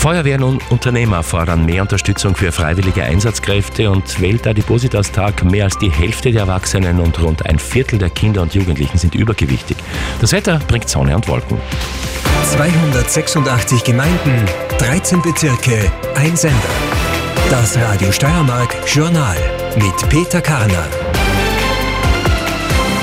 Feuerwehren und Unternehmer fordern mehr Unterstützung für freiwillige Einsatzkräfte und Weltadipositas-Tag. Mehr als die Hälfte der Erwachsenen und rund ein Viertel der Kinder und Jugendlichen sind übergewichtig. Das Wetter bringt Sonne und Wolken. 286 Gemeinden, 13 Bezirke, ein Sender. Das Radio Steiermark Journal mit Peter Karner.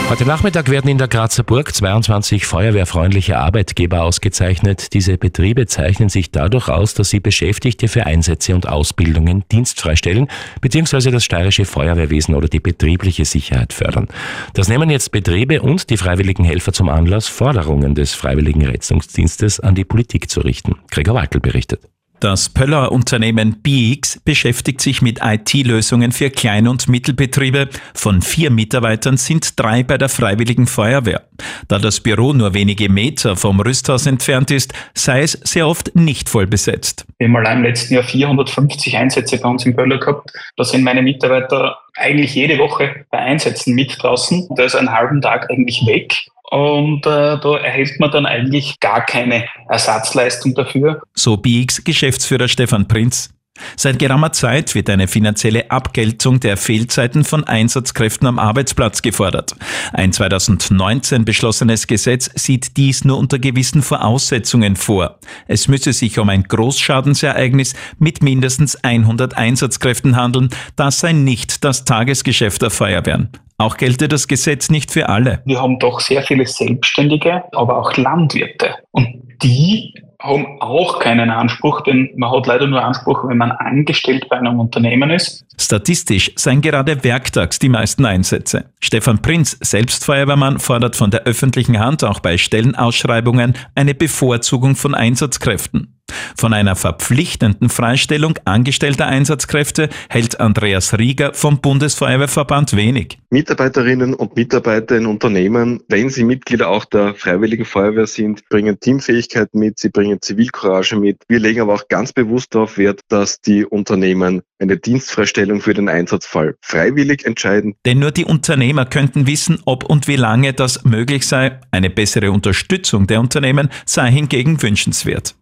Heute Nachmittag werden in der Grazer Burg 22 feuerwehrfreundliche Arbeitgeber ausgezeichnet. Diese Betriebe zeichnen sich dadurch aus, dass sie Beschäftigte für Einsätze und Ausbildungen dienstfrei stellen, beziehungsweise das steirische Feuerwehrwesen oder die betriebliche Sicherheit fördern. Das nehmen jetzt Betriebe und die freiwilligen Helfer zum Anlass, Forderungen des Freiwilligen Rettungsdienstes an die Politik zu richten. Gregor Waltel berichtet. Das Pöller Unternehmen BX beschäftigt sich mit IT-Lösungen für Klein- und Mittelbetriebe. Von vier Mitarbeitern sind drei bei der Freiwilligen Feuerwehr. Da das Büro nur wenige Meter vom Rüsthaus entfernt ist, sei es sehr oft nicht voll besetzt. Wir haben allein im letzten Jahr 450 Einsätze bei uns im Pöller gehabt. Da sind meine Mitarbeiter eigentlich jede Woche bei Einsätzen mit draußen. Da ist ein halben Tag eigentlich weg. Und äh, da erhält man dann eigentlich gar keine Ersatzleistung dafür. So BX-Geschäftsführer Stefan Prinz. Seit geraumer Zeit wird eine finanzielle Abgeltung der Fehlzeiten von Einsatzkräften am Arbeitsplatz gefordert. Ein 2019 beschlossenes Gesetz sieht dies nur unter gewissen Voraussetzungen vor. Es müsse sich um ein Großschadensereignis mit mindestens 100 Einsatzkräften handeln. Das sei nicht das Tagesgeschäft der Feuerwehren. Auch gelte das Gesetz nicht für alle. Wir haben doch sehr viele Selbstständige, aber auch Landwirte. Und die haben auch keinen Anspruch, denn man hat leider nur Anspruch, wenn man angestellt bei einem Unternehmen ist. Statistisch seien gerade werktags die meisten Einsätze. Stefan Prinz, selbst Feuerwehrmann, fordert von der öffentlichen Hand auch bei Stellenausschreibungen eine Bevorzugung von Einsatzkräften. Von einer verpflichtenden Freistellung angestellter Einsatzkräfte hält Andreas Rieger vom Bundesfeuerwehrverband wenig. Mitarbeiterinnen und Mitarbeiter in Unternehmen, wenn sie Mitglieder auch der Freiwilligen Feuerwehr sind, bringen Teamfähigkeit mit, sie bringen Zivilcourage mit. Wir legen aber auch ganz bewusst darauf Wert, dass die Unternehmen eine Dienstfreistellung für den Einsatzfall freiwillig entscheiden. Denn nur die Unternehmer könnten wissen, ob und wie lange das möglich sei. Eine bessere Unterstützung der Unternehmen sei hingegen wünschenswert.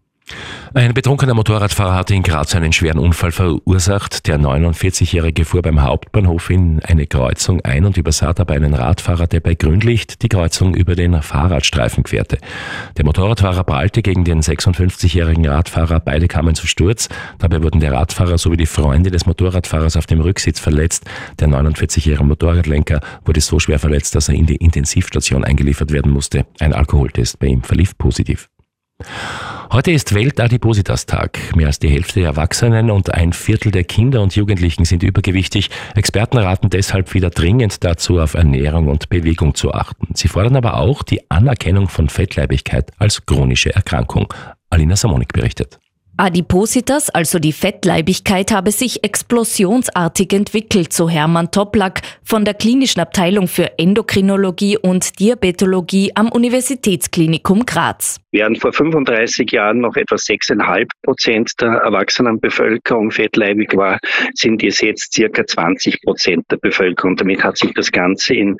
Ein betrunkener Motorradfahrer hatte in Graz einen schweren Unfall verursacht. Der 49-Jährige fuhr beim Hauptbahnhof in eine Kreuzung ein und übersah dabei einen Radfahrer, der bei Grünlicht die Kreuzung über den Fahrradstreifen querte. Der Motorradfahrer prallte gegen den 56-jährigen Radfahrer. Beide kamen zu Sturz. Dabei wurden der Radfahrer sowie die Freunde des Motorradfahrers auf dem Rücksitz verletzt. Der 49-jährige Motorradlenker wurde so schwer verletzt, dass er in die Intensivstation eingeliefert werden musste. Ein Alkoholtest bei ihm verlief positiv. Heute ist Welt-Adipositas-Tag. Mehr als die Hälfte der Erwachsenen und ein Viertel der Kinder und Jugendlichen sind übergewichtig. Experten raten deshalb wieder dringend dazu, auf Ernährung und Bewegung zu achten. Sie fordern aber auch die Anerkennung von Fettleibigkeit als chronische Erkrankung. Alina Samonik berichtet. Adipositas, also die Fettleibigkeit, habe sich explosionsartig entwickelt, so Hermann Toplak von der Klinischen Abteilung für Endokrinologie und Diabetologie am Universitätsklinikum Graz. Während vor 35 Jahren noch etwa 6,5 Prozent der Erwachsenenbevölkerung fettleibig war, sind es jetzt circa 20 Prozent der Bevölkerung. Damit hat sich das Ganze in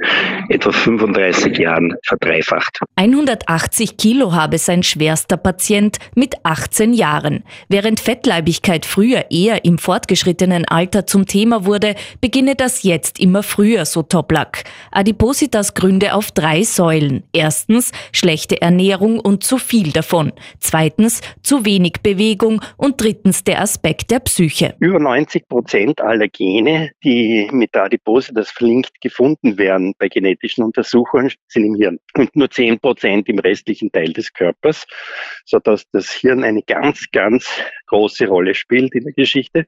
etwa 35 Jahren verdreifacht. 180 Kilo habe sein schwerster Patient mit 18 Jahren. Während Fettleibigkeit früher eher im fortgeschrittenen Alter zum Thema wurde, beginne das jetzt immer früher, so Toplak. Adipositas gründe auf drei Säulen. Erstens schlechte Ernährung und zu viel davon. Zweitens zu wenig Bewegung und drittens der Aspekt der Psyche. Über 90 Prozent aller Gene, die mit der Adipositas verlinkt gefunden werden bei genetischen Untersuchungen, sind im Hirn und nur 10 Prozent im restlichen Teil des Körpers, sodass das Hirn eine ganz ganz große Rolle spielt in der Geschichte.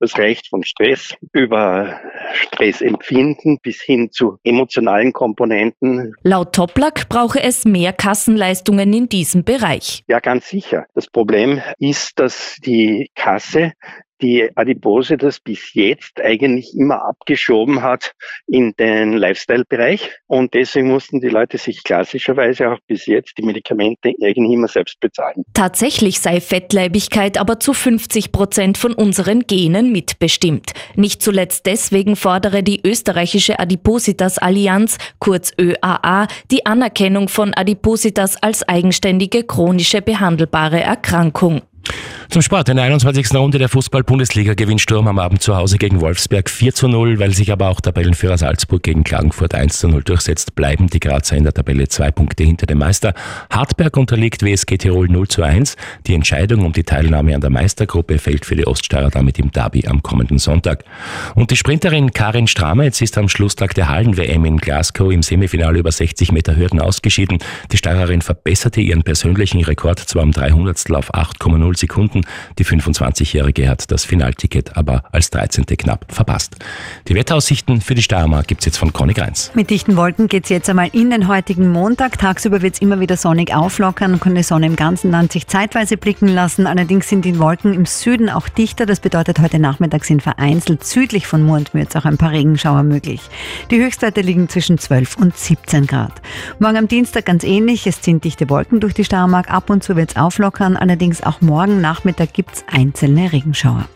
Das reicht von Stress über Stressempfinden bis hin zu emotionalen Komponenten. Laut Toplak brauche es mehr Kassenleistungen in diesem Bereich. Ja, ganz sicher. Das Problem ist, dass die Kasse die Adipose das bis jetzt eigentlich immer abgeschoben hat in den Lifestyle-Bereich. Und deswegen mussten die Leute sich klassischerweise auch bis jetzt die Medikamente eigentlich immer selbst bezahlen. Tatsächlich sei Fettleibigkeit aber zu 50 Prozent von unseren Genen mitbestimmt. Nicht zuletzt deswegen fordere die österreichische Adipositas Allianz, kurz ÖAA, die Anerkennung von Adipositas als eigenständige chronische behandelbare Erkrankung. Zum Sport. In der 21. Runde der Fußball-Bundesliga gewinnt Sturm am Abend zu Hause gegen Wolfsberg 4 zu 0, weil sich aber auch Tabellenführer Salzburg gegen Klagenfurt 1 zu 0 durchsetzt, bleiben die Grazer in der Tabelle zwei Punkte hinter dem Meister. Hartberg unterliegt WSG Tirol 0 zu 1. Die Entscheidung um die Teilnahme an der Meistergruppe fällt für die Oststeirer damit im Derby am kommenden Sonntag. Und die Sprinterin Karin Strametz ist am Schlusstag der Hallen-WM in Glasgow im Semifinale über 60 Meter Hürden ausgeschieden. Die Steirerin verbesserte ihren persönlichen Rekord zwar um 300 auf 8,0 Sekunden, die 25-Jährige hat das Finalticket aber als 13. knapp verpasst. Die Wetteraussichten für die Steiermark gibt es jetzt von Conny Greins. Mit dichten Wolken geht es jetzt einmal in den heutigen Montag. Tagsüber wird es immer wieder sonnig auflockern und kann die Sonne im ganzen Land sich zeitweise blicken lassen. Allerdings sind die Wolken im Süden auch dichter. Das bedeutet, heute Nachmittag sind vereinzelt südlich von Mur und Mürz auch ein paar Regenschauer möglich. Die Höchstwerte liegen zwischen 12 und 17 Grad. Morgen am Dienstag ganz ähnlich. Es ziehen dichte Wolken durch die Steiermark. Ab und zu wird es auflockern. Allerdings auch morgen Nachmittag gibt es einzelne Regenschauer.